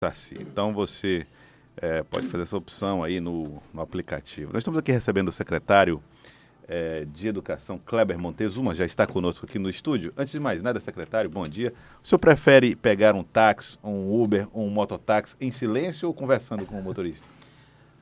Saci. Então você é, pode fazer essa opção aí no, no, aplicativo. Nós estamos aqui recebendo o secretário é, de Educação, Kleber Montezuma, já está conosco aqui no estúdio. Antes de mais nada, secretário, bom dia. O senhor prefere pegar um táxi, um Uber, um mototáxi em silêncio ou conversando com o motorista?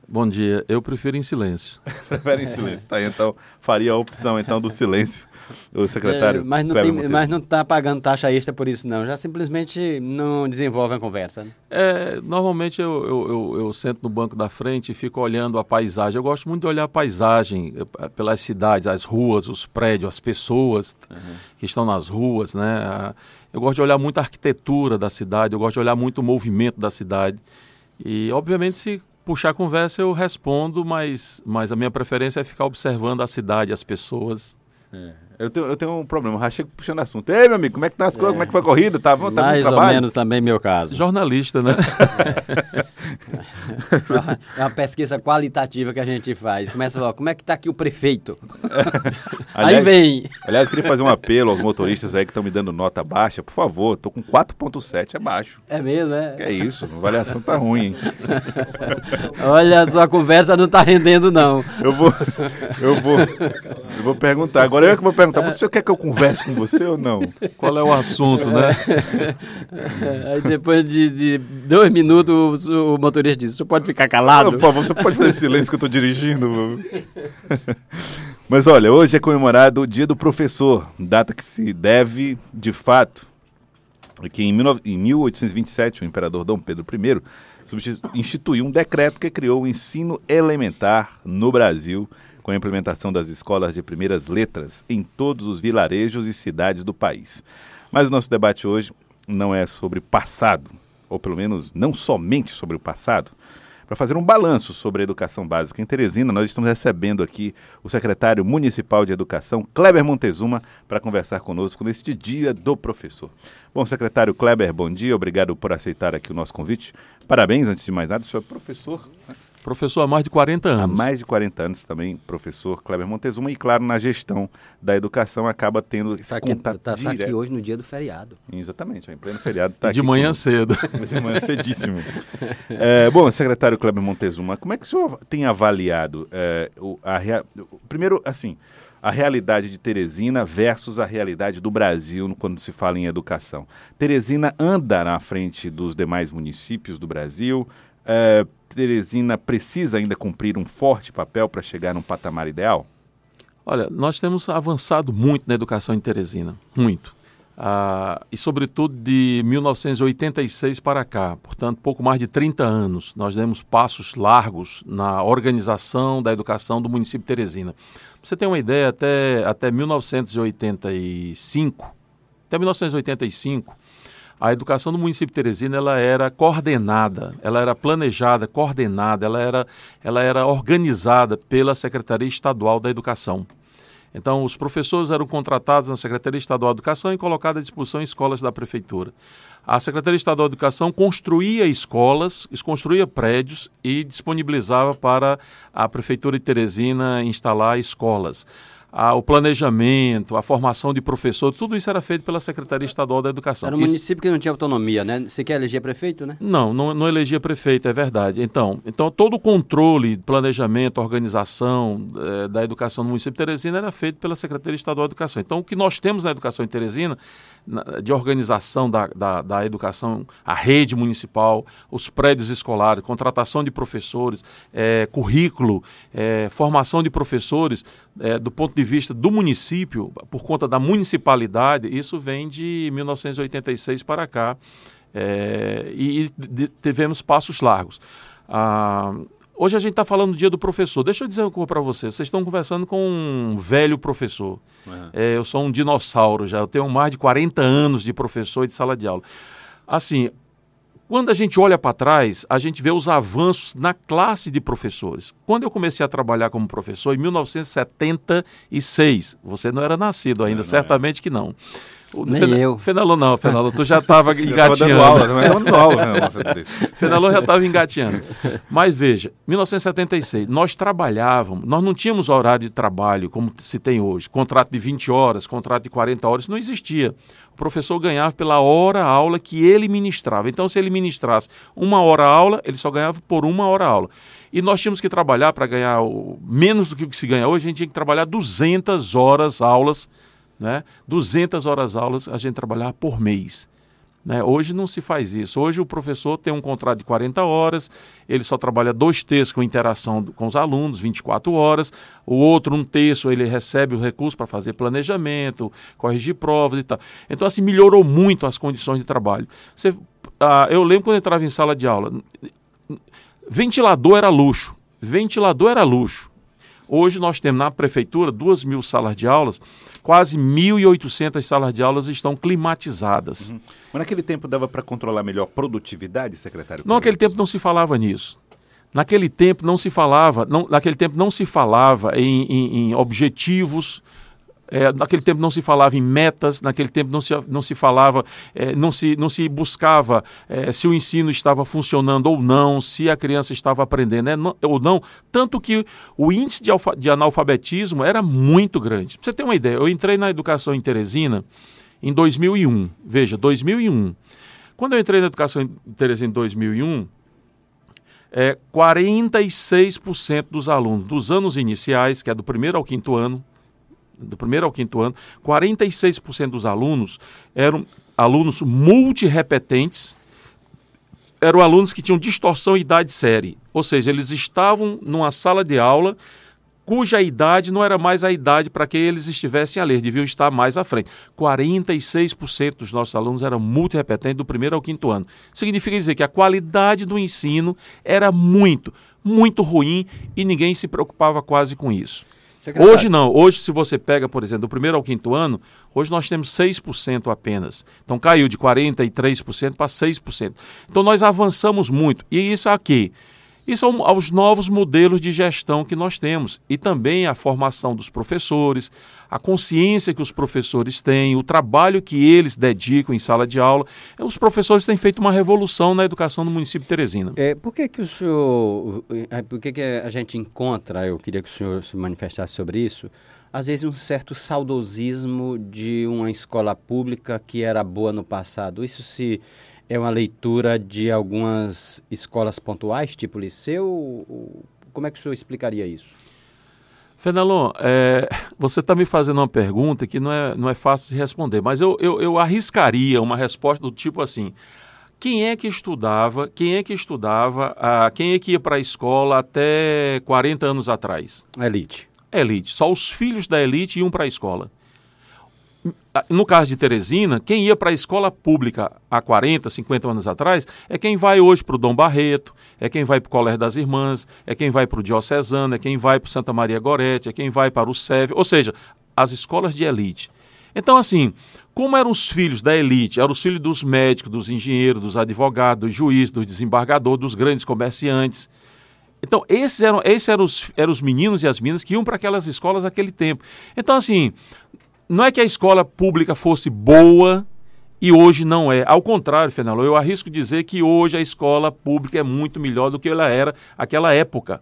Bom dia, eu prefiro em silêncio. prefere em silêncio, tá? Então faria a opção então do silêncio o secretário. É, mas não tem, mas não está pagando taxa extra por isso não, já simplesmente não desenvolve a conversa. Né? É, normalmente eu, eu, eu, eu, sento no banco da frente e fico olhando a paisagem. Eu gosto muito de olhar a paisagem eh, pelas cidades, as ruas, os prédios, as pessoas uhum. que estão nas ruas, né? Eu gosto de olhar muito a arquitetura da cidade, eu gosto de olhar muito o movimento da cidade. E, obviamente, se puxar conversa eu respondo, mas, mas a minha preferência é ficar observando a cidade, as pessoas. É. Eu tenho, eu tenho um problema, já chego puxando assunto. Ei, meu amigo, como é que tá as coisas? É. Como é que foi a corrida? Tá, tá Mais ou menos também meu caso. Jornalista, né? é uma pesquisa qualitativa que a gente faz. Começa a falar, como é que tá aqui o prefeito? aliás, aí vem. Aliás, eu queria fazer um apelo aos motoristas aí que estão me dando nota baixa. Por favor, tô com 4.7 abaixo. É mesmo, é? Que é isso, a avaliação tá ruim, hein? Olha, a sua conversa não tá rendendo, não. Eu vou, eu vou, eu vou perguntar. Agora eu que vou perguntar perguntar, o senhor quer que eu converse com você ou não? Qual é o assunto, né? Aí depois de, de dois minutos o, o, motorista diz, o senhor pode ficar calado? Não, favor, você pode fazer silêncio que eu estou dirigindo. Mas olha, hoje é comemorado o Dia do Professor, data que se deve, de fato, que em, 1827 o imperador Dom Pedro I instituiu um decreto que criou o ensino elementar no Brasil com a implementação das escolas de primeiras letras em todos os vilarejos e cidades do país. Mas o nosso debate hoje não é sobre passado, ou pelo menos não somente sobre o passado. Para fazer um balanço sobre a educação básica em Teresina, nós estamos recebendo aqui o secretário municipal de Educação, Kleber Montezuma, para conversar conosco neste Dia do Professor. Bom, secretário Kleber, bom dia, obrigado por aceitar aqui o nosso convite. Parabéns, antes de mais nada, senhor professor. Professor há mais de 40 anos. Há mais de 40 anos também, professor Kleber Montezuma, e claro, na gestão da educação acaba tendo esse tá aqui, contato tá, direto. Tá aqui hoje no dia do feriado. Exatamente, em pleno feriado. Tá de manhã cedo. De manhã cedíssimo. é, bom, secretário Kleber Montezuma, como é que o senhor tem avaliado é, o, a, primeiro, assim, a realidade de Teresina versus a realidade do Brasil quando se fala em educação. Teresina anda na frente dos demais municípios do Brasil, é, Teresina precisa ainda cumprir um forte papel para chegar num patamar ideal? Olha, nós temos avançado muito na educação em Teresina, muito. Ah, e, sobretudo, de 1986 para cá, portanto, pouco mais de 30 anos, nós demos passos largos na organização da educação do município de Teresina. Pra você ter uma ideia, até, até 1985, até 1985, a educação do município de Teresina ela era coordenada, ela era planejada, coordenada, ela era, ela era organizada pela Secretaria Estadual da Educação. Então, os professores eram contratados na Secretaria Estadual da Educação e colocados à disposição em escolas da Prefeitura. A Secretaria Estadual da Educação construía escolas, construía prédios e disponibilizava para a Prefeitura de Teresina instalar escolas a, o planejamento, a formação de professor, tudo isso era feito pela Secretaria Estadual da Educação. Era um município que não tinha autonomia, né? Você quer eleger prefeito, né? Não, não, não elegia prefeito, é verdade. Então, então todo o controle, planejamento, organização é, da educação no município de Teresina era feito pela Secretaria Estadual da Educação. Então, o que nós temos na educação em Teresina de organização da, da, da, educação, a rede municipal, os prédios escolares, contratação de professores, é, currículo, é, formação de professores, é, do ponto de vista do município, por conta da municipalidade, isso vem de 1986 para cá. É, e, e tivemos passos largos. Ah, Hoje a gente está falando do dia do professor. Deixa eu dizer uma coisa para vocês. Vocês estão conversando com um velho professor. Uhum. É, eu sou um dinossauro já. Eu tenho mais de 40 anos de professor e de sala de aula. Assim, quando a gente olha para trás, a gente vê os avanços na classe de professores. Quando eu comecei a trabalhar como professor, em 1976, você não era nascido ainda, não, não certamente é. que não. O, Nem Fena, eu. Fenalô não, Fenalô, tu já estava engateando. dando aula, não é dando aula. Fenalô já estava engateando. Mas veja, 1976, nós trabalhávamos, nós não tínhamos horário de trabalho como se tem hoje, contrato de 20 horas, contrato de 40 horas, não existia. O professor ganhava pela hora aula que ele ministrava. Então, se ele ministrasse uma hora aula, ele só ganhava por uma hora aula. E nós tínhamos que trabalhar para ganhar o, menos do que o que se ganha hoje, a gente tinha que trabalhar 200 horas aulas né? 200 horas aulas a gente trabalhar por mês. Né? Hoje não se faz isso. Hoje o professor tem um contrato de 40 horas, ele só trabalha dois terços com interação com os alunos, 24 horas. O outro, um terço, ele recebe o recurso para fazer planejamento, corrigir provas e tal. Então, assim, melhorou muito as condições de trabalho. Você, ah, eu lembro quando eu entrava em sala de aula, ventilador era luxo. Ventilador era luxo. Hoje nós temos na prefeitura duas mil salas de aulas, quase 1.800 salas de aulas estão climatizadas. Uhum. Mas naquele tempo dava para controlar melhor a produtividade, secretário? Não, naquele tempo não se falava nisso. Naquele tempo não se falava, não, naquele tempo não se falava em, em, em objetivos é, naquele tempo não se falava em metas, naquele tempo não se, não se falava, é, não, se, não se buscava é, se o ensino estava funcionando ou não, se a criança estava aprendendo né, não, ou não. Tanto que o índice de, alfa, de analfabetismo era muito grande. Pra você ter uma ideia, eu entrei na educação em Teresina em 2001. Veja, 2001. Quando eu entrei na educação em Teresina em 2001, é, 46% dos alunos dos anos iniciais, que é do primeiro ao quinto ano, do primeiro ao quinto ano, 46% dos alunos eram alunos multirepetentes, eram alunos que tinham distorção idade série, ou seja, eles estavam numa sala de aula cuja idade não era mais a idade para que eles estivessem a ler, deviam estar mais à frente. 46% dos nossos alunos eram multirepetentes do primeiro ao quinto ano. Significa dizer que a qualidade do ensino era muito, muito ruim e ninguém se preocupava quase com isso. Secretário. Hoje não. Hoje, se você pega, por exemplo, do primeiro ao quinto ano, hoje nós temos 6% apenas. Então caiu de 43% para 6%. Então nós avançamos muito. E isso aqui isso aos novos modelos de gestão que nós temos e também a formação dos professores, a consciência que os professores têm, o trabalho que eles dedicam em sala de aula. Os professores têm feito uma revolução na educação no município de Teresina. É, por que que o senhor, é, por que que a gente encontra, eu queria que o senhor se manifestasse sobre isso, às vezes um certo saudosismo de uma escola pública que era boa no passado. Isso se é uma leitura de algumas escolas pontuais, tipo liceu? Como é que o senhor explicaria isso? Fenelon, é, você está me fazendo uma pergunta que não é, não é fácil de responder, mas eu, eu, eu arriscaria uma resposta do tipo assim: quem é que estudava, quem é que estudava, ah, quem é que ia para a escola até 40 anos atrás? Elite. Elite. Só os filhos da elite iam para a escola no caso de Teresina, quem ia para a escola pública há 40, 50 anos atrás é quem vai hoje para o Dom Barreto, é quem vai para o Colégio das Irmãs, é quem vai para o Diocesano, é quem vai para Santa Maria Gorete, é quem vai para o SEV, ou seja, as escolas de elite. Então, assim, como eram os filhos da elite, eram os filhos dos médicos, dos engenheiros, dos advogados, dos juízes, dos desembargadores, dos grandes comerciantes. Então, esses eram, esses eram, os, eram os meninos e as meninas que iam para aquelas escolas naquele tempo. Então, assim, não é que a escola pública fosse boa e hoje não é. Ao contrário, Fernando, eu arrisco dizer que hoje a escola pública é muito melhor do que ela era naquela época.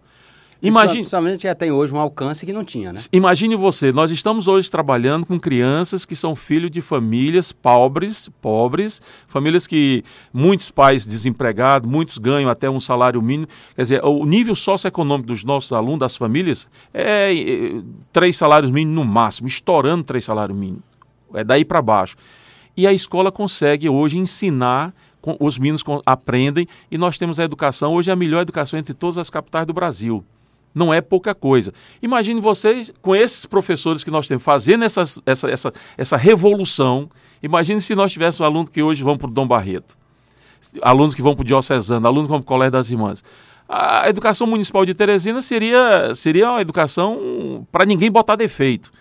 Imagine, Principalmente já tem hoje um alcance que não tinha, né? Imagine você, nós estamos hoje trabalhando com crianças que são filhos de famílias pobres, pobres, famílias que muitos pais desempregados, muitos ganham até um salário mínimo. Quer dizer, o nível socioeconômico dos nossos alunos, das famílias, é, é três salários mínimos no máximo, estourando três salários mínimos. É daí para baixo. E a escola consegue hoje ensinar os meninos aprendem e nós temos a educação, hoje é a melhor educação entre todas as capitais do Brasil não é pouca coisa. Imagine vocês, com esses professores que nós temos, fazendo essas, essa, essa, essa revolução. Imagine se nós tivéssemos alunos que hoje vão para o Dom Barreto, alunos que vão para o Diocesano, alunos que vão para o Colégio das Irmãs. A educação municipal de Teresina seria, seria uma educação para ninguém botar defeito.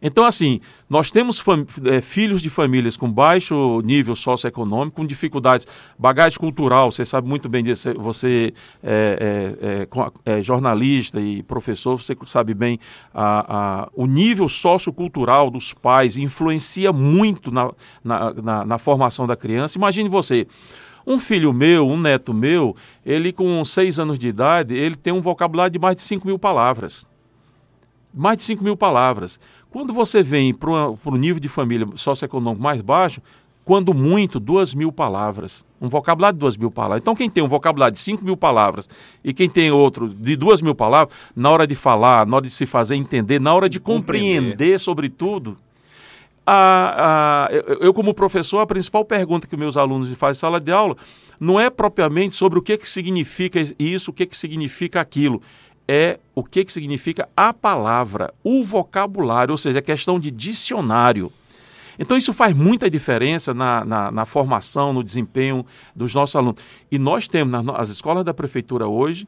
Então, assim, nós temos é, filhos de famílias com baixo nível socioeconômico, com dificuldades, bagagem cultural, você sabe muito bem disso, você é, é, é, é jornalista e professor, você sabe bem, a, a, o nível sociocultural dos pais influencia muito na, na, na, na formação da criança. Imagine você, um filho meu, um neto meu, ele com seis anos de idade, ele tem um vocabulário de mais de 5 mil palavras. Mais de 5 mil palavras. Quando você vem para o nível de família socioeconômico mais baixo, quando muito, duas mil palavras. Um vocabulário de duas mil palavras. Então, quem tem um vocabulário de cinco mil palavras e quem tem outro de duas mil palavras, na hora de falar, na hora de se fazer entender, na hora de compreender, compreender sobretudo, a, a, eu, eu, como professor, a principal pergunta que meus alunos me fazem em sala de aula não é propriamente sobre o que, que significa isso, o que, que significa aquilo é o que, que significa a palavra, o vocabulário, ou seja, a questão de dicionário. Então, isso faz muita diferença na, na, na, formação, no desempenho dos nossos alunos. E nós temos, nas escolas da prefeitura hoje,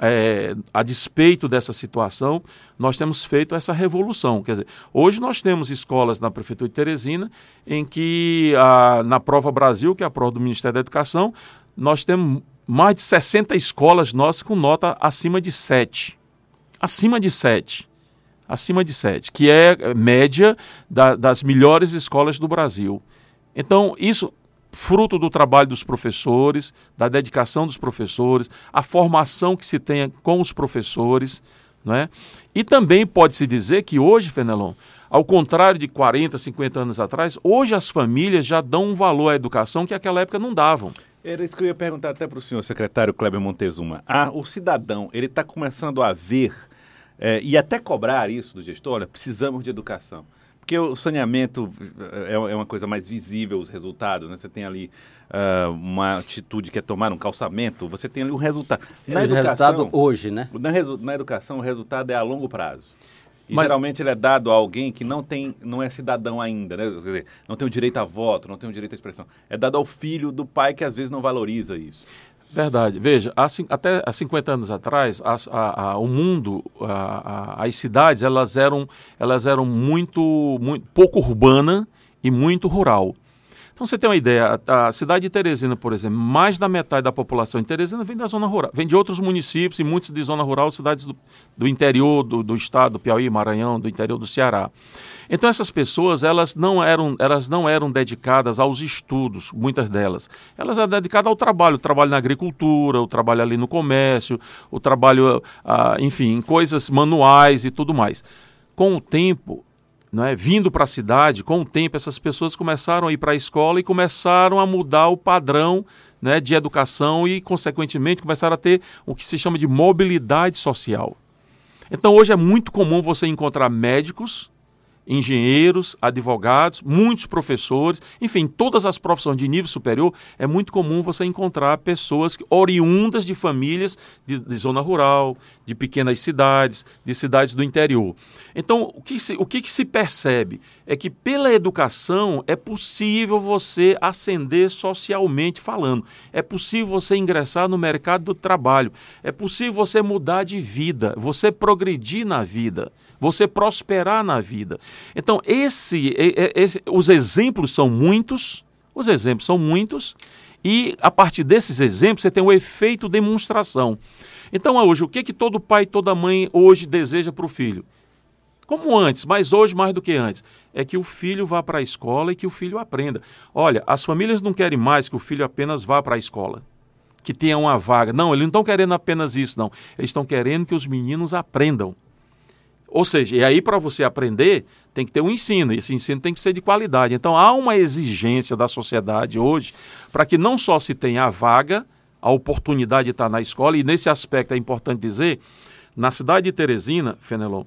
é, a despeito dessa situação, nós temos feito essa revolução. Quer dizer, hoje nós temos escolas na Prefeitura de Teresina em que, a, na Prova Brasil, que é a prova do Ministério da Educação, nós temos mais de 60 escolas nossas com nota acima de 7. Acima de 7. Acima de 7, que é média da, das melhores escolas do Brasil. Então, isso fruto do trabalho dos professores, da dedicação dos professores, a formação que se tem com os professores. Né? E também pode-se dizer que hoje, Fenelon, ao contrário de 40, 50 anos atrás, hoje as famílias já dão um valor à educação que naquela época não davam. Era isso que eu ia perguntar até para o senhor secretário Kleber Montezuma. Ah, o cidadão, ele está começando a ver é, e até cobrar isso do gestor, olha, precisamos de educação. Porque o saneamento é, é uma coisa mais visível, os resultados, né? Você tem ali uh, uma atitude que é tomar um calçamento, você tem ali um resultado. Na é educação, resultado hoje, né? Na, na educação, o resultado é a longo prazo. E Mas... geralmente ele é dado a alguém que não tem, não é cidadão ainda, né? Quer dizer, não tem o direito a voto, não tem o direito à expressão. É dado ao filho do pai que às vezes não valoriza isso. Verdade. Veja, há, até há 50 anos atrás, a, a, a, o mundo, as cidades, elas eram, elas eram muito, muito pouco urbana e muito rural. Então você tem uma ideia, a cidade de Teresina, por exemplo, mais da metade da população em Teresina vem da zona rural, vem de outros municípios e muitos de zona rural, cidades do, do interior do, do estado, do Piauí, Maranhão, do interior do Ceará. Então essas pessoas, elas não eram, elas não eram dedicadas aos estudos, muitas delas. Elas eram dedicadas ao trabalho, o trabalho na agricultura, o trabalho ali no comércio, o trabalho, ah, enfim, em coisas manuais e tudo mais. Com o tempo, né, vindo para a cidade, com o tempo, essas pessoas começaram a ir para a escola e começaram a mudar o padrão né, de educação e, consequentemente, começaram a ter o que se chama de mobilidade social. Então, hoje é muito comum você encontrar médicos engenheiros, advogados, muitos professores, enfim, todas as profissões de nível superior, é muito comum você encontrar pessoas oriundas de famílias de, de zona rural, de pequenas cidades, de cidades do interior. Então, o que, se, o que, se percebe é que pela educação é possível você ascender socialmente falando, é possível você ingressar no mercado do trabalho, é possível você mudar de vida, você progredir na vida você prosperar na vida. Então, esse, esse, os exemplos são muitos, os exemplos são muitos, e a partir desses exemplos você tem o efeito demonstração. Então, hoje, o que, que todo pai e toda mãe hoje deseja para o filho? Como antes, mas hoje mais do que antes, é que o filho vá para a escola e que o filho aprenda. Olha, as famílias não querem mais que o filho apenas vá para a escola, que tenha uma vaga. Não, eles não estão querendo apenas isso, não. Eles estão querendo que os meninos aprendam. Ou seja, e aí para você aprender, tem que ter um ensino, e esse ensino tem que ser de qualidade. Então há uma exigência da sociedade hoje para que não só se tenha a vaga, a oportunidade de estar na escola, e nesse aspecto é importante dizer, na cidade de Teresina, Fenelon,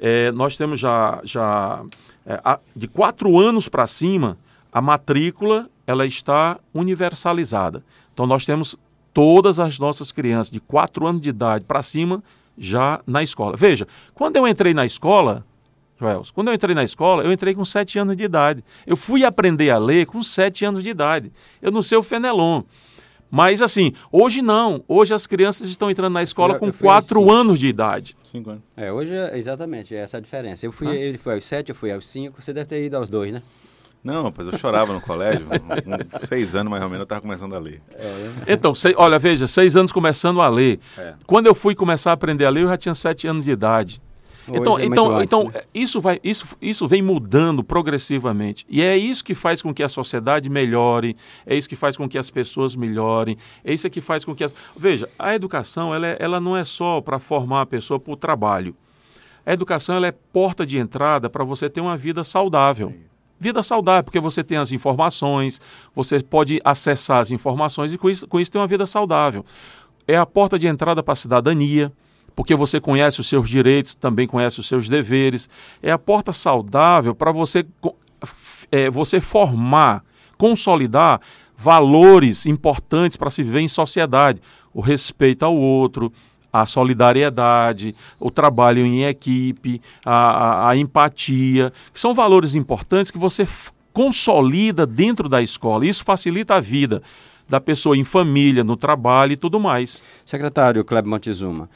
é, nós temos já, já é, de quatro anos para cima, a matrícula ela está universalizada. Então nós temos todas as nossas crianças de quatro anos de idade para cima já na escola. Veja, quando eu entrei na escola, Joels, quando eu entrei na escola, eu entrei com sete anos de idade. Eu fui aprender a ler com sete anos de idade. Eu não sei o Fenelon. Mas assim, hoje não. Hoje as crianças estão entrando na escola Eu- com eu fui aos 4 cinco. anos de idade. Cinco anos. É, hoje é exatamente essa a diferença. Eu fui, Ah. ele foi aos sete, eu fui aos cinco, você deve ter ido aos dois, né? Não, rapaz, eu chorava no colégio. com seis anos mais ou menos eu tava começando a ler. Então, sei- olha, veja, seis anos começando a ler. É. Quando eu fui começar a aprender a ler, eu já tinha sete anos de idade. Então, é então, antes, então né? isso, vai, isso, isso vem mudando progressivamente. E é isso que faz com que a sociedade melhore, é isso que faz com que as pessoas melhorem, é isso que faz com que as. Veja, a educação ela, é- ela não é só para formar a pessoa para o trabalho. A educação ela é porta de entrada para você ter uma vida saudável. Vida saudável, porque você tem as informações, você pode acessar as informações e com isso, com isso ter uma vida saudável. É a porta de entrada para a cidadania, porque você conhece os seus direitos, também conhece os seus deveres. É a porta saudável para você, é, você formar, consolidar valores importantes para se viver em sociedade. O respeito ao outro, a solidariedade, o trabalho em equipe, a, a- a empatia, que são valores importantes que você consolida dentro da escola. Isso facilita a vida da pessoa em família, no trabalho e tudo mais. Secretário Kleber Montezuma,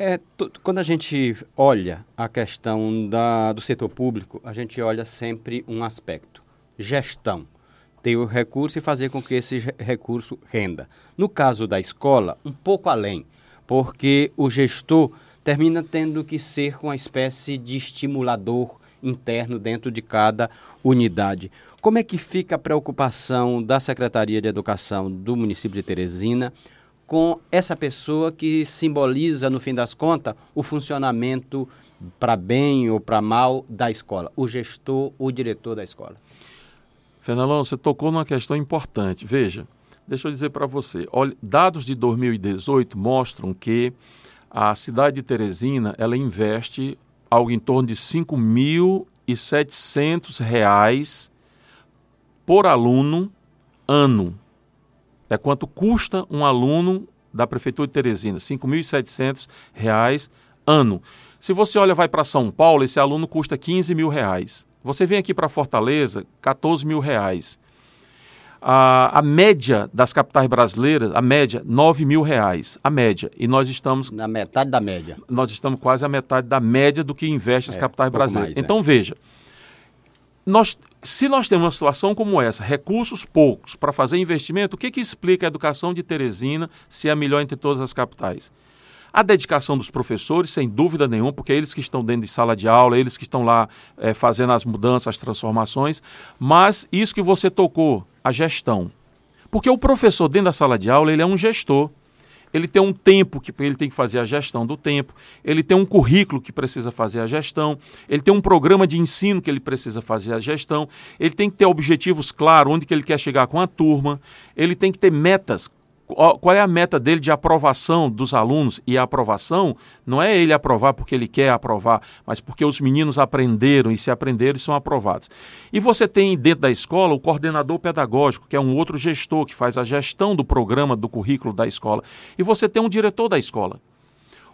é, quando a gente olha a questão da, do setor público, a gente olha sempre um aspecto: gestão. Ter o recurso e fazer com que esse re- recurso renda. No caso da escola, um pouco além, porque o gestor termina tendo que ser uma espécie de estimulador interno dentro de cada unidade. Como é que fica a preocupação da Secretaria de Educação do município de Teresina com essa pessoa que simboliza, no fim das contas, o funcionamento para bem ou para mal da escola, o gestor, o diretor da escola? Fenelon, você tocou numa questão importante. Veja, deixa eu dizer para você. Olha, dados de 2018 mostram que a cidade de Teresina ela investe algo em torno de 5.700 reais por aluno ano. É quanto custa um aluno da Prefeitura de Teresina, 5.700 reais ano. Se você olha, vai para São Paulo, esse aluno custa 15 mil reais. Você vem aqui para Fortaleza, 14 mil reais. A, a média das capitais brasileiras, a média, 9 mil reais. A média. E nós estamos Na metade da média. nós estamos quase a metade da média do que investe as É, capitais brasileiras. mais, é. então, veja, nós, se nós temos uma situação como essa, recursos poucos para fazer investimento, o que, que explica a educação de Teresina ser a melhor entre todas as capitais? A dedicação dos professores, sem dúvida nenhuma, porque é eles que estão dentro de sala de aula, eles que estão lá eh, fazendo as mudanças, as transformações, mas isso que você tocou, a gestão. Porque o professor dentro da sala de aula, ele é um gestor. Ele tem um tempo que ele tem que fazer a gestão do tempo, ele tem um currículo que precisa fazer a gestão, ele tem um programa de ensino que ele precisa fazer a gestão, ele tem que ter objetivos claros, onde que ele quer chegar com a turma, ele tem que ter metas. Qual é a meta dele de aprovação dos alunos? E a aprovação não é ele aprovar porque ele quer aprovar, mas porque os meninos aprenderam e se aprenderam e são aprovados. E você tem dentro da escola o coordenador pedagógico, que é um outro gestor que faz a gestão do programa, do currículo da escola. E você tem um diretor da escola.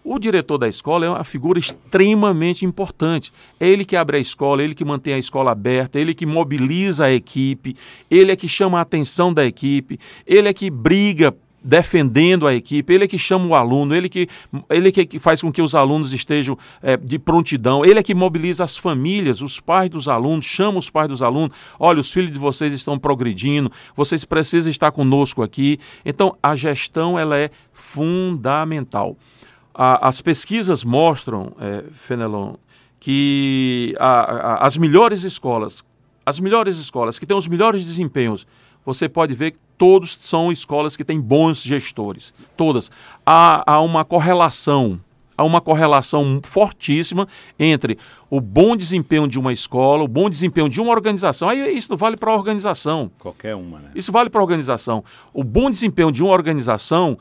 O diretor da escola é uma figura extremamente importante. É ele que abre a escola, ele que mantém a escola aberta, ele que mobiliza a equipe, ele é que chama a atenção da equipe, ele é que briga defendendo a equipe, ele é que chama o aluno, ele que, ele que, faz com que os alunos estejam eh, de prontidão, ele é que mobiliza as famílias, os pais dos alunos, chama os pais dos alunos, olha, os filhos de vocês estão progredindo, vocês precisam estar conosco aqui. Então, a gestão ela é fundamental. A- as pesquisas mostram, eh, Fenelon, que a- a- as melhores escolas, as melhores escolas que têm os melhores desempenhos, você pode ver que todos são escolas que têm bons gestores. Todas. Há, há uma correlação, há uma correlação fortíssima entre o bom desempenho de uma escola, o bom desempenho de uma organização. Aí isso não vale para a organização. Qualquer uma, né? Isso vale para a organização. O bom desempenho de uma organização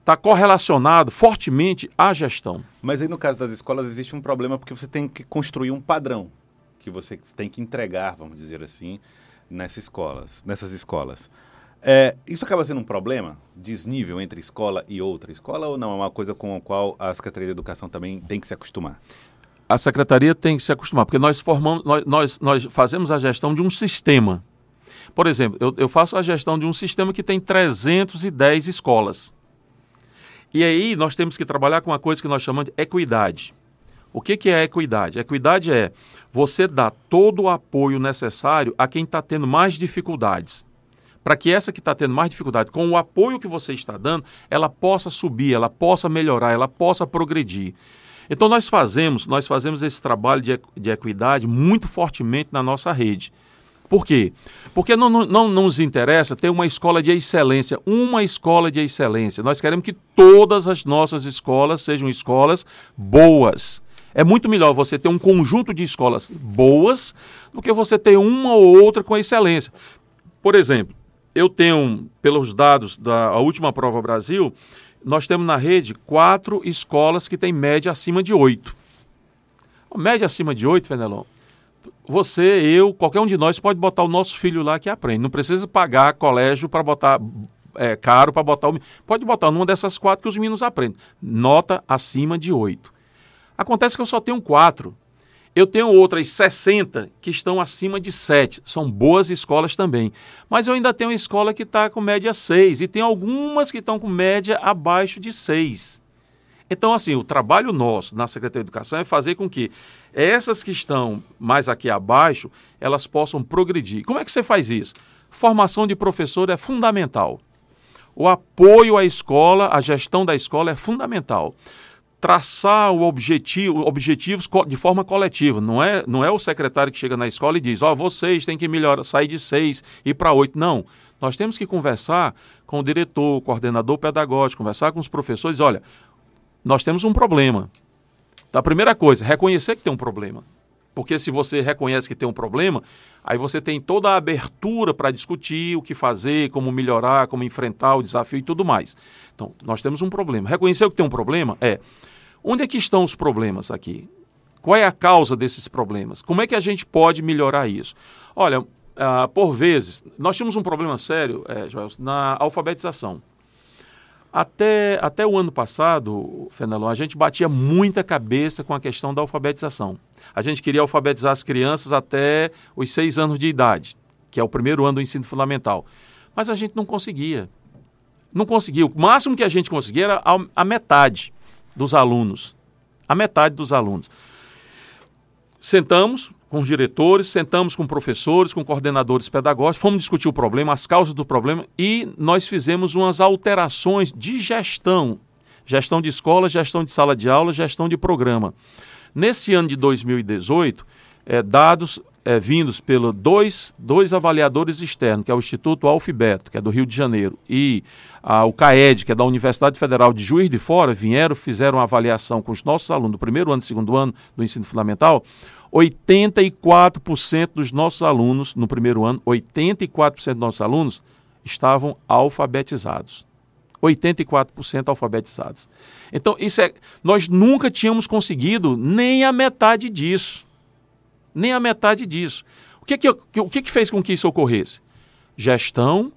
está correlacionado fortemente à gestão. Mas aí no caso das escolas existe um problema porque você tem que construir um padrão que você tem que entregar, vamos dizer assim, nessas escolas, nessas escolas. É, isso acaba sendo um problema, desnível entre escola e outra escola, ou não? É uma coisa com a qual a Secretaria de Educação também tem que se acostumar? A secretaria tem que se acostumar, porque nós formamos, nós, nós, nós fazemos a gestão de um sistema. Por exemplo, eu, eu faço a gestão de um sistema que tem 310 escolas. E aí nós temos que trabalhar com uma coisa que nós chamamos de equidade. O que, que é equidade? Equidade é você dar todo o apoio necessário a quem está tendo mais dificuldades. Para que essa que está tendo mais dificuldade, com o apoio que você está dando, ela possa subir, ela possa melhorar, ela possa progredir. Então nós fazemos, nós fazemos esse trabalho de, de equidade muito fortemente na nossa rede. Por quê? Porque não, não, não, nos interessa ter uma escola de excelência, uma escola de excelência. Nós queremos que todas as nossas escolas sejam escolas boas. É muito melhor você ter um conjunto de escolas boas do que você ter uma ou outra com excelência. Por exemplo, eu tenho, pelos dados da última prova Brasil, nós temos na rede quatro escolas que têm média acima de oito. Média acima de oito, Fenelon, você, eu, qualquer um de nós pode botar o nosso filho lá que aprende. Não precisa pagar colégio para botar é, caro para botar o Pode botar numa dessas quatro que os meninos aprendem. Nota acima de oito. Acontece que eu só tenho quatro. Eu tenho outras 60 que estão acima de 7. São boas escolas também. Mas eu ainda tenho uma escola que está com média 6 e tem algumas que estão com média abaixo de 6. Então, assim, o trabalho nosso na Secretaria de Educação é fazer com que essas que estão mais aqui abaixo, elas possam progredir. Como é que você faz isso? Formação de professor é fundamental. O apoio à escola, a gestão da escola é fundamental. Traçar o objetivo, objetivos de forma coletiva. Não é, não é o secretário que chega na escola e diz: Ó, oh, vocês têm que melhorar, sair de seis e para oito. Não. Nós temos que conversar com o diretor, o coordenador pedagógico, conversar com os professores. Olha, nós temos um problema. Então, a primeira coisa, reconhecer que tem um problema. Porque se você reconhece que tem um problema, aí você tem toda a abertura para discutir o que fazer, como melhorar, como enfrentar o desafio e tudo mais. Então, nós temos um problema. Reconhecer que tem um problema é onde é que estão os problemas aqui? Qual é a causa desses problemas? Como é que a gente pode melhorar isso? Olha, uh, por vezes, nós temos um problema sério, é, Joel, na alfabetização. Até, até o ano passado, Fenelon, a gente batia muita cabeça com a questão da alfabetização. A gente queria alfabetizar as crianças até os seis anos de idade, que é o primeiro ano do ensino fundamental. Mas a gente não conseguia. Não conseguia. O máximo que a gente conseguia era a, a metade dos alunos. A metade dos alunos. Sentamos, com os diretores, sentamos com professores, com coordenadores pedagógicos, fomos discutir o problema, as causas do problema e nós fizemos umas alterações de gestão, gestão de escola, gestão de sala de aula, gestão de programa. Nesse ano de 2018, é, dados é, vindos pelos dois, dois avaliadores externos, que é o Instituto Alfibeto, que é do Rio de Janeiro, e a, o CAED, que é da Universidade Federal de Juiz de Fora, vieram, fizeram uma avaliação com os nossos alunos do primeiro ano e segundo ano do ensino fundamental. 84% dos nossos alunos, no primeiro ano, 84% dos nossos alunos estavam alfabetizados. 84% alfabetizados. Então, isso é, nós nunca tínhamos conseguido nem a metade disso. Nem a metade disso. O que, que, o que, que fez com que isso ocorresse? Gestão,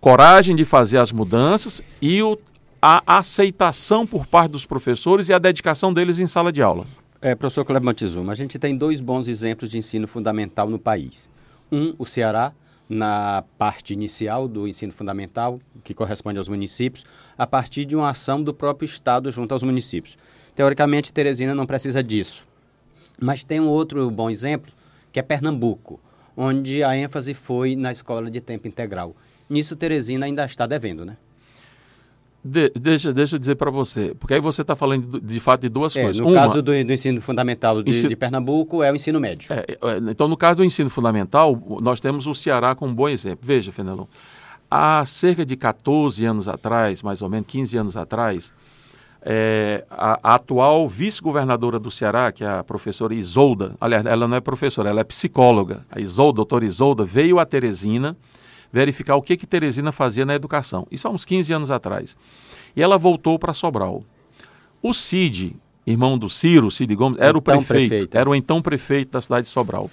coragem de fazer as mudanças e o, a aceitação por parte dos professores e a dedicação deles em sala de aula. É, professor Kleber Montezuma, a gente tem dois bons exemplos de ensino fundamental no país. Um, o Ceará, na parte inicial do ensino fundamental, que corresponde aos municípios, a partir de uma ação do próprio Estado junto aos municípios. Teoricamente, Teresina não precisa disso. Mas tem um outro bom exemplo, que é Pernambuco, onde a ênfase foi na escola de tempo integral. Nisso, Teresina ainda está devendo, né? De, deixa, deixa eu dizer para você, porque aí você está falando de, de, fato de duas é, coisas. No Uma, caso do, do, ensino fundamental de, ensino, de, Pernambuco, é o ensino médio. É, é, então, no caso do ensino fundamental, nós temos o Ceará como um bom exemplo. Veja, Fenelon, há cerca de 14 anos atrás, mais ou menos 15 anos atrás, é, a, a, atual vice-governadora do Ceará, que é a professora Isolda, aliás, ela não é professora, ela é psicóloga, a Isolda, doutora Isolda, veio a Teresina verificar o que, que Teresina fazia na educação. Isso há uns 15 anos atrás. E ela voltou para Sobral. O Cid, irmão do Ciro, Cid Gomes, era então o prefeito, prefeito, era o então prefeito da cidade de Sobral.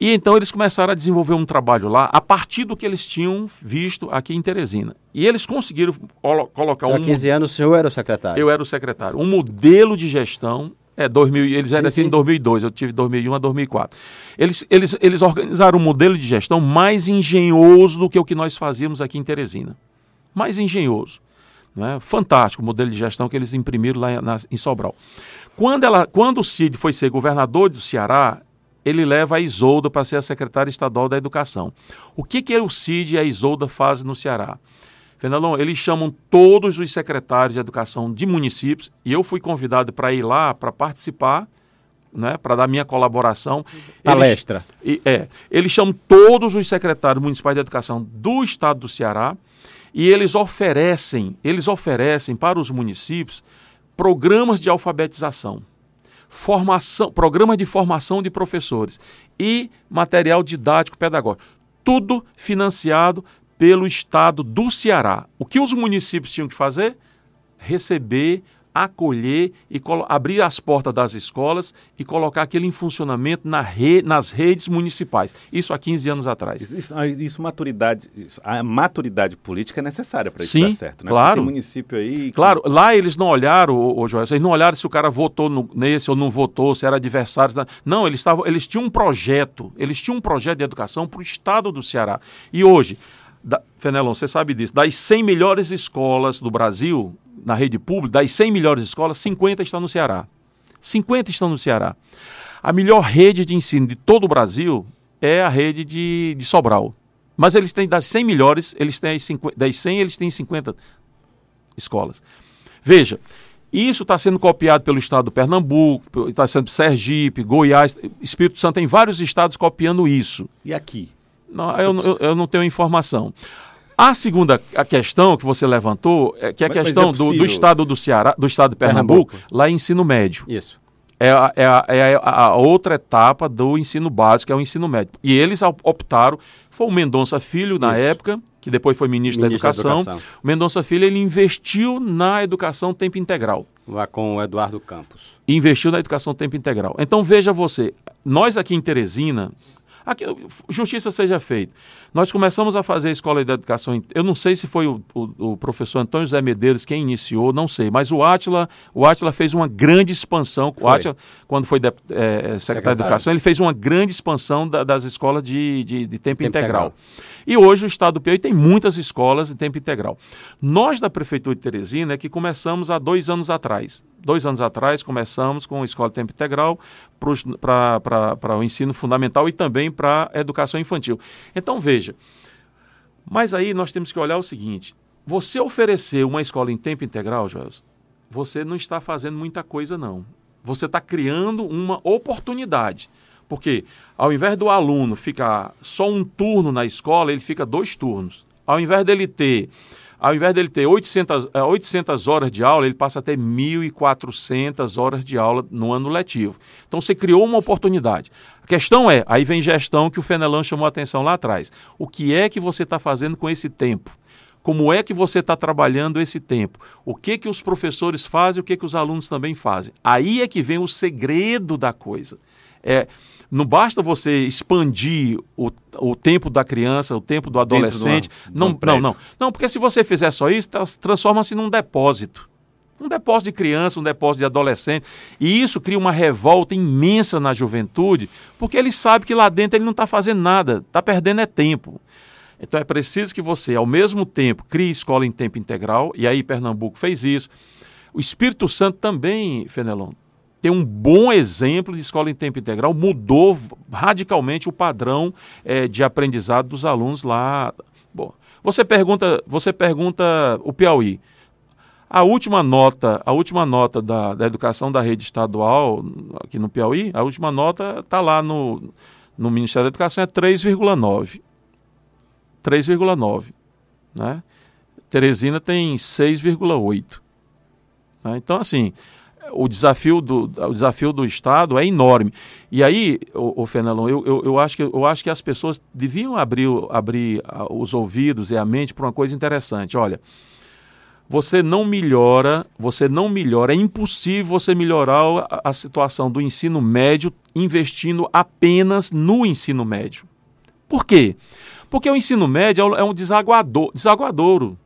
E então eles começaram a desenvolver um trabalho lá a partir do que eles tinham visto aqui em Teresina. E eles conseguiram colo colocar Há um. Há 15 anos o senhor era o secretário? Eu era o secretário. Um modelo de gestão É, 2000, eles eram Sim, assim em sim. 2002, eu tive 2001 a 2004. Eles, eles, eles organizaram um modelo de gestão mais engenhoso do que o que nós fazíamos aqui em Teresina. Mais engenhoso. Né? Fantástico o modelo de gestão que eles imprimiram lá em, na- em Sobral. Quando, ela, quando o Cid foi ser governador do Ceará, ele leva a Isolda para ser a secretária estadual da Educação. O que, que o Cid e a Isolda fazem no Ceará? Fernandão, eles chamam todos os secretários de educação de municípios e eu fui convidado para ir lá para participar, né, para dar minha colaboração. Eles- Palestra. e- é, eles chamam todos os secretários municipais de educação do estado do Ceará e eles oferecem, eles oferecem para os municípios programas de alfabetização, formação, programas de formação de professores e material didático pedagógico. Tudo financiado pelo estado do Ceará. O que os municípios tinham que fazer? Receber, acolher e abrir as portas das escolas e colocar aquilo em funcionamento na re- nas redes municipais. Isso há 15 anos atrás. Isso, isso- ah, isso maturidade, isso- a maturidade política é necessária para isso Sim, dar certo, né? claro. Porque Tem município aí. que- Claro, lá eles não olharam, ô, ô Joel, eles não olharam se o cara votou no- nesse ou não votou, se era adversário. Não, eles, estavam, eles tinham um projeto, eles tinham um projeto de educação para o estado do Ceará. E hoje, da, Fenelon, você sabe disso, das 100 melhores escolas do Brasil, na rede pública, das 100 melhores escolas, 50 estão no Ceará. 50 estão no Ceará. A melhor rede de ensino de todo o Brasil é a rede de, de Sobral. Mas eles têm, das 100 melhores, eles têm as 50, das 100, eles têm 50 escolas. Veja, isso está sendo copiado pelo estado do Pernambuco, está sendo Sergipe, Goiás, Espírito Santo, tem vários estados copiando isso. E aqui? Não, eu, eu- eu não tenho informação. A segunda a questão que você levantou, é que é a Mas- mas questão é do, do estado do Ceará, do estado de Pernambuco, Pernambuco. lá em ensino médio. Isso. É, a, é a- é a- outra etapa do ensino básico, que é o ensino médio. E eles op- optaram, foi o Mendonça Filho, na Isso. época, que depois foi ministro, Ministro da, da educação. Educação. O Mendonça Filho ele investiu na educação tempo integral. Lá com o Eduardo Campos. E investiu na educação tempo integral. Então veja você, nós aqui em Teresina, aqui, justiça seja feita. Nós começamos a fazer a escola de educação. Eu não sei se foi o, o- o professor Antônio José Medeiros quem iniciou, não sei. Mas o Átila, o Átila fez uma grande expansão. O Foi. Átila, quando foi eh, eh, secretário, Secretário. de Educação, ele fez uma grande expansão da- das escolas de, de- de tempo, Tempo integral. integral. E hoje o Estado do Piauí tem muitas escolas de tempo integral. Nós da Prefeitura de Teresina é que começamos há dois anos atrás. Dois anos atrás começamos com a escola de tempo integral para o ensino fundamental e também para a educação infantil. Então veja, mas aí nós temos que olhar o seguinte: você oferecer uma escola em tempo integral, Joel, você não está fazendo muita coisa, não. Você está criando uma oportunidade. Porque ao invés do aluno ficar só um turno na escola, ele fica dois turnos. Ao invés dele ter, ao invés dele ter 800, eh, 800 horas de aula, ele passa a ter 1.400 horas de aula no ano letivo. Então você criou uma oportunidade. Questão é, aí vem gestão que o Fenelão chamou a atenção lá atrás. O que é que você está fazendo com esse tempo? Como é que você está trabalhando esse tempo? O que que os professores fazem, o que que os alunos também fazem? Aí é que vem o segredo da coisa. É, não basta você expandir o, o tempo da criança, o tempo do adolescente. um não, não, prédio. não. Não, porque se você fizer só isso, tá- transforma-se num depósito. Um depósito de criança, um depósito de adolescente. E isso cria uma revolta imensa na juventude, porque ele sabe que lá dentro ele não está fazendo nada, está perdendo é tempo. Então é preciso que você, ao mesmo tempo, crie escola em tempo integral, e aí Pernambuco fez isso. O Espírito Santo também, Fenelon, tem um bom exemplo de escola em tempo integral, mudou radicalmente o padrão eh, de aprendizado dos alunos lá. Bom, você pergunta, você pergunta o Piauí. A última nota, a última nota da, da educação da rede estadual aqui no Piauí, a última nota está lá no, no Ministério da Educação, é 3,9. 3,9. Né? Teresina tem 6,8. Né? Então, assim, o desafio do, o desafio do Estado é enorme. E aí, o, Fenelon, eu, eu, eu, acho que, eu acho que as pessoas deviam abrir, abrir os ouvidos e a mente para uma coisa interessante. Olha, você não melhora, você não melhora, é impossível você melhorar a, a situação do ensino médio investindo apenas no ensino médio. Por quê? Porque o ensino médio é um desaguador, desaguadouro.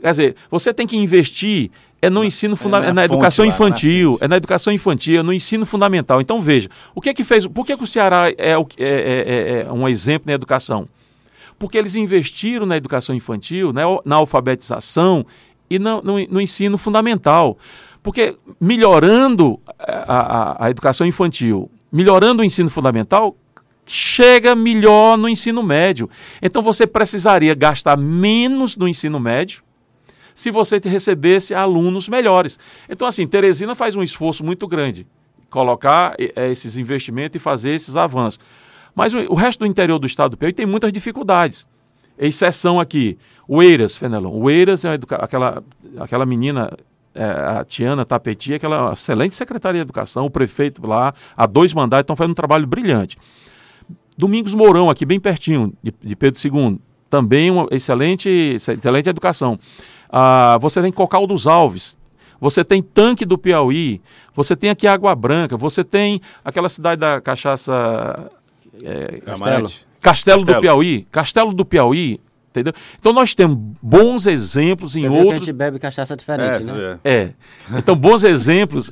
Quer dizer, você tem que investir é no ensino fundamental, é na, na educação lá, infantil, é na educação infantil, é no ensino fundamental. Então veja, o que é que fez? Por que, que o Ceará é, é- é- é um exemplo na educação? Porque eles investiram na educação infantil, né, na alfabetização e no, no- no ensino fundamental. Porque melhorando a, a- a educação infantil, melhorando o ensino fundamental, chega melhor no ensino médio. Então você precisaria gastar menos no ensino médio se você recebesse alunos melhores. Então, assim, Teresina faz um esforço muito grande colocar eh, eh, esses investimentos e fazer esses avanços. Mas o resto do interior do estado do Piauí tem muitas dificuldades. Exceção aqui, o Eiras, Fenelon. O Eiras é aquela, aquela menina, eh, a Tiana Tapeti, aquela excelente secretária de educação, o prefeito lá, há dois mandatos, estão fazendo um trabalho brilhante. Domingos Mourão, aqui bem pertinho de, de Pedro II, também uma excelente, excelente educação. Ah, você tem Cocal dos Alves, você tem Tanque do Piauí, você tem aqui Água Branca, você tem aquela cidade da cachaça é. Castelo, do Castelo. Piauí, Castelo do Piauí, entendeu? Então nós temos bons exemplos em que a outros gente bebe cachaça diferente, É, né? é. é. Então, bons exemplos.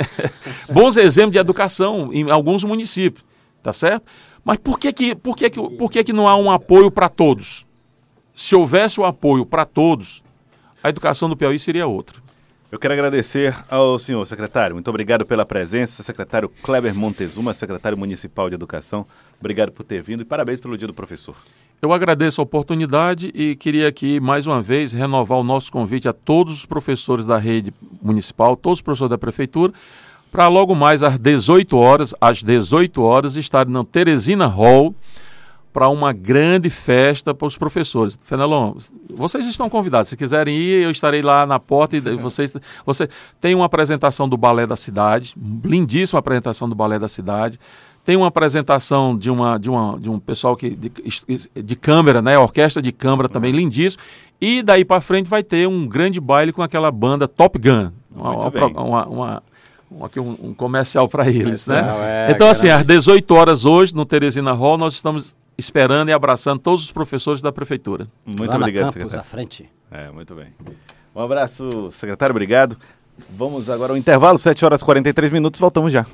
bons exemplos de educação em alguns municípios. Tá certo? Mas por que, que, por que, que, por que, que não há um apoio para todos? Se houvesse o apoio para todos, a educação do Piauí seria outra. Eu quero agradecer ao senhor secretário. Muito obrigado pela presença, secretário Kleber Montezuma, secretário municipal de educação. Obrigado por ter vindo e parabéns pelo dia do professor. Eu agradeço a oportunidade e queria aqui, mais uma vez, renovar o nosso convite a todos os professores da rede municipal, todos os professores da prefeitura, para logo mais às 18 horas, às 18 horas, estarem na Teresina Hall para uma grande festa para os professores. Fenelon, vocês estão convidados. Se quiserem ir, eu estarei lá na porta e vocês. Você tem uma apresentação do Balé da Cidade, lindíssima apresentação do Balé da Cidade. Tem uma apresentação de, uma, de, uma, de um pessoal que, de, de câmara, né? Orquestra de câmara também, lindíssimo. E daí para frente vai ter um grande baile com aquela banda Top Gun. Uma, Muito uma, bem. uma, uma- um, aqui um, um comercial para eles, né? É, então, assim, às 18 horas hoje, no Teresina Hall, nós estamos esperando e abraçando todos os professores da prefeitura. Muito obrigado, campus, secretário. à frente. É, muito bem. Um abraço, secretário, obrigado. Vamos agora ao intervalo, 7 horas e 43 minutos, voltamos já.